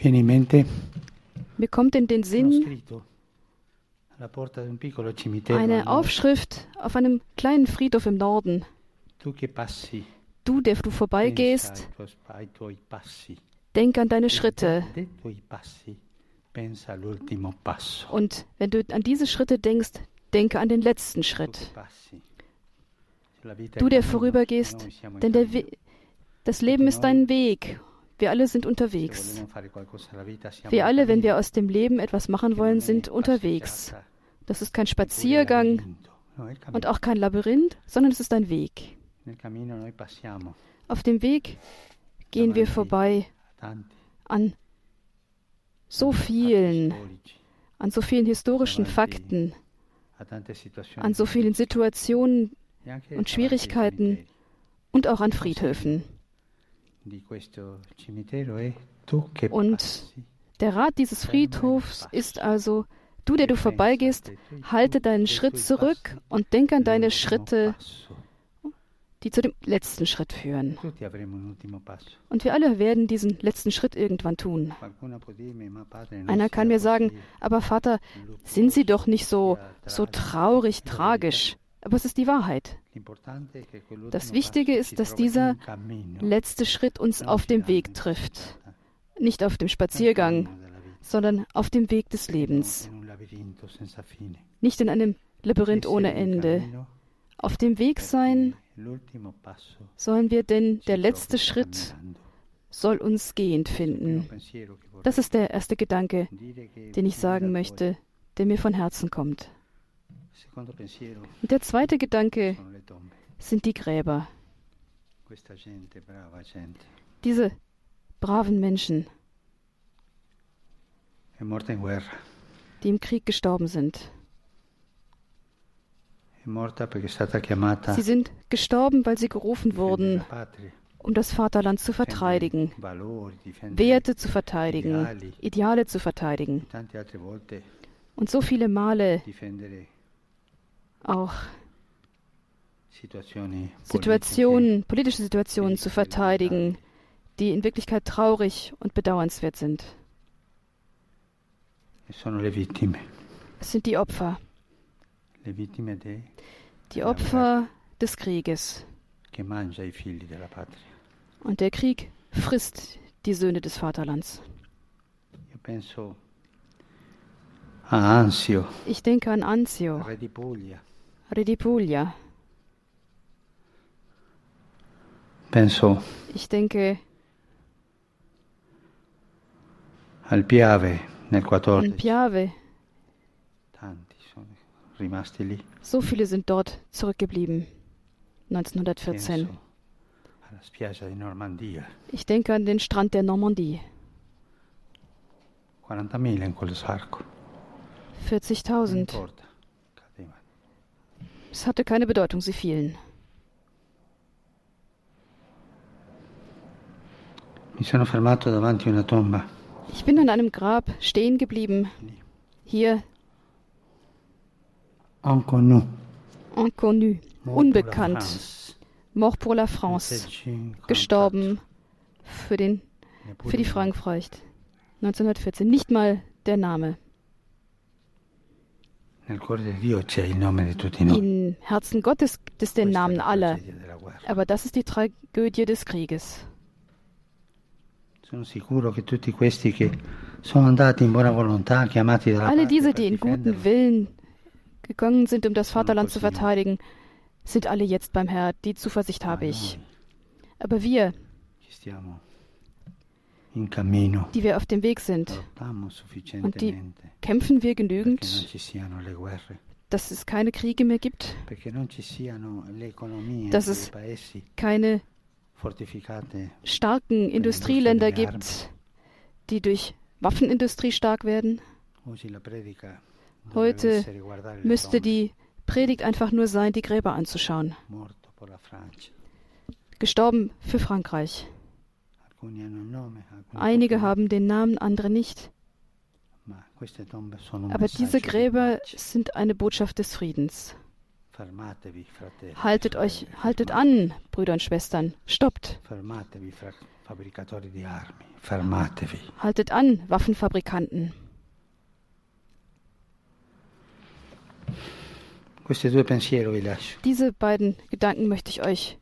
Mir kommt in den Sinn eine. Aufschrift auf einem kleinen Friedhof im Norden. Du, der du vorbeigehst, denk an deine Schritte. Und wenn du an diese Schritte denkst, denke an den letzten Schritt. Du, der vorübergehst, denn der. We das Leben ist ein Weg. Wir alle sind unterwegs. Wir alle, wenn wir aus dem Leben etwas machen che wollen, sind unterwegs. Das ist kein Spaziergang und auch kein Labyrinth, sondern es ist ein Weg. Auf dem Weg gehen wir vorbei an so vielen, an so vielen historischen Fakten, an so vielen Situationen und Schwierigkeiten und auch an Friedhöfen. Und passi, Der Rat dieses Friedhofs ist also, du, der du vorbeigehst, halte deinen Schritt zurück und denk an deine Schritte, die zu dem letzten Schritt führen. Und wir alle werden diesen letzten Schritt irgendwann tun. Einer kann mir sagen, aber Vater, sind Sie doch nicht so, so traurig, tragisch. Aber es ist die Wahrheit. Das Wichtige ist, dass dieser letzte Schritt uns auf dem Weg trifft. Nicht auf dem Spaziergang, sondern auf dem Weg des Lebens. Nicht in einem Labyrinth ohne Ende. Auf dem Weg sein sollen wir, denn der letzte Schritt soll uns gehend finden. Das ist der erste Gedanke, den ich sagen möchte, der mir von Herzen kommt. Und der zweite Gedanke sind die Gräber. Diese braven Menschen, die im Krieg gestorben sind. Sie sind gestorben, weil sie gerufen wurden, um das Vaterland zu verteidigen, Werte zu verteidigen, Ideale zu verteidigen. Und so viele Male auch Situationen, politische Situationen zu verteidigen, die in Wirklichkeit traurig und bedauernswert sind. Es sind die Opfer, die Opfer des Krieges. Und der Krieg frisst die Söhne des Vaterlands. Ich denke an Anzio, re di Puglia, Redipuglia. penso Ich denke al Piave nel an 14. Piave. Tanti sono rimasti lì. So viele sind dort zurückgeblieben. 1914. Penso alla spiaggia di Normandia, Ich denke an den Strand der Normandie. 40.000 in quello sbarco. Non 40.000. Es hatte keine Bedeutung, sie fielen. Ich bin an einem Grab stehen geblieben. Hier, Inconnu. inconnu, unbekannt. Mort pour la France. 1754. Gestorben für, den, Neppure für die. Frankfurcht. 1914. Nicht mal der Name. Im Herzen Gottes gibt es den Namen aller. Aber das ist die Tragödie des Krieges. Alle diese, die in guten Willen gegangen sind, um das Vaterland zu verteidigen, sind alle jetzt beim Herrn. Die Zuversicht habe ich. Aber wir, die wir auf dem Weg sind, lottiamo sufficientemente kämpfen wir genügend, dass es keine Kriege mehr gibt, perché non ci siano le economie Das dei ist- paesi keine starken Industrieländer gibt, die durch Waffenindustrie stark werden. Heute Müsste die Predigt einfach nur sein, die Gräber anzuschauen. Gestorben für Frankreich. Einige haben den Namen, andere nicht. Aber diese di Gräber sind eine Botschaft des Friedens. Haltet euch, haltet an, Brüder und Schwestern. Stoppt. Haltet an, Waffenfabrikanten. Diese beiden Gedanken möchte ich euch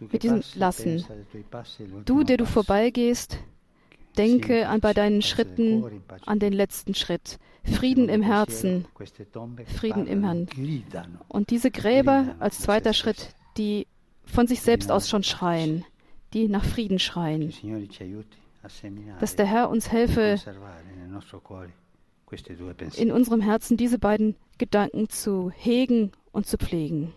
mit diesem lassen. all'ultimo Du, der du vorbeigehst, denke an bei deinen Schritten an den letzten Schritt. Frieden im Herzen. Frieden im Herrn. Und diese Gräber als zweiter Schritt, die von sich selbst aus schon schreien, die nach Frieden schreien. Dass der Herr uns helfe, in unserem Herzen diese beiden Gedanken zu hegen und zu pflegen.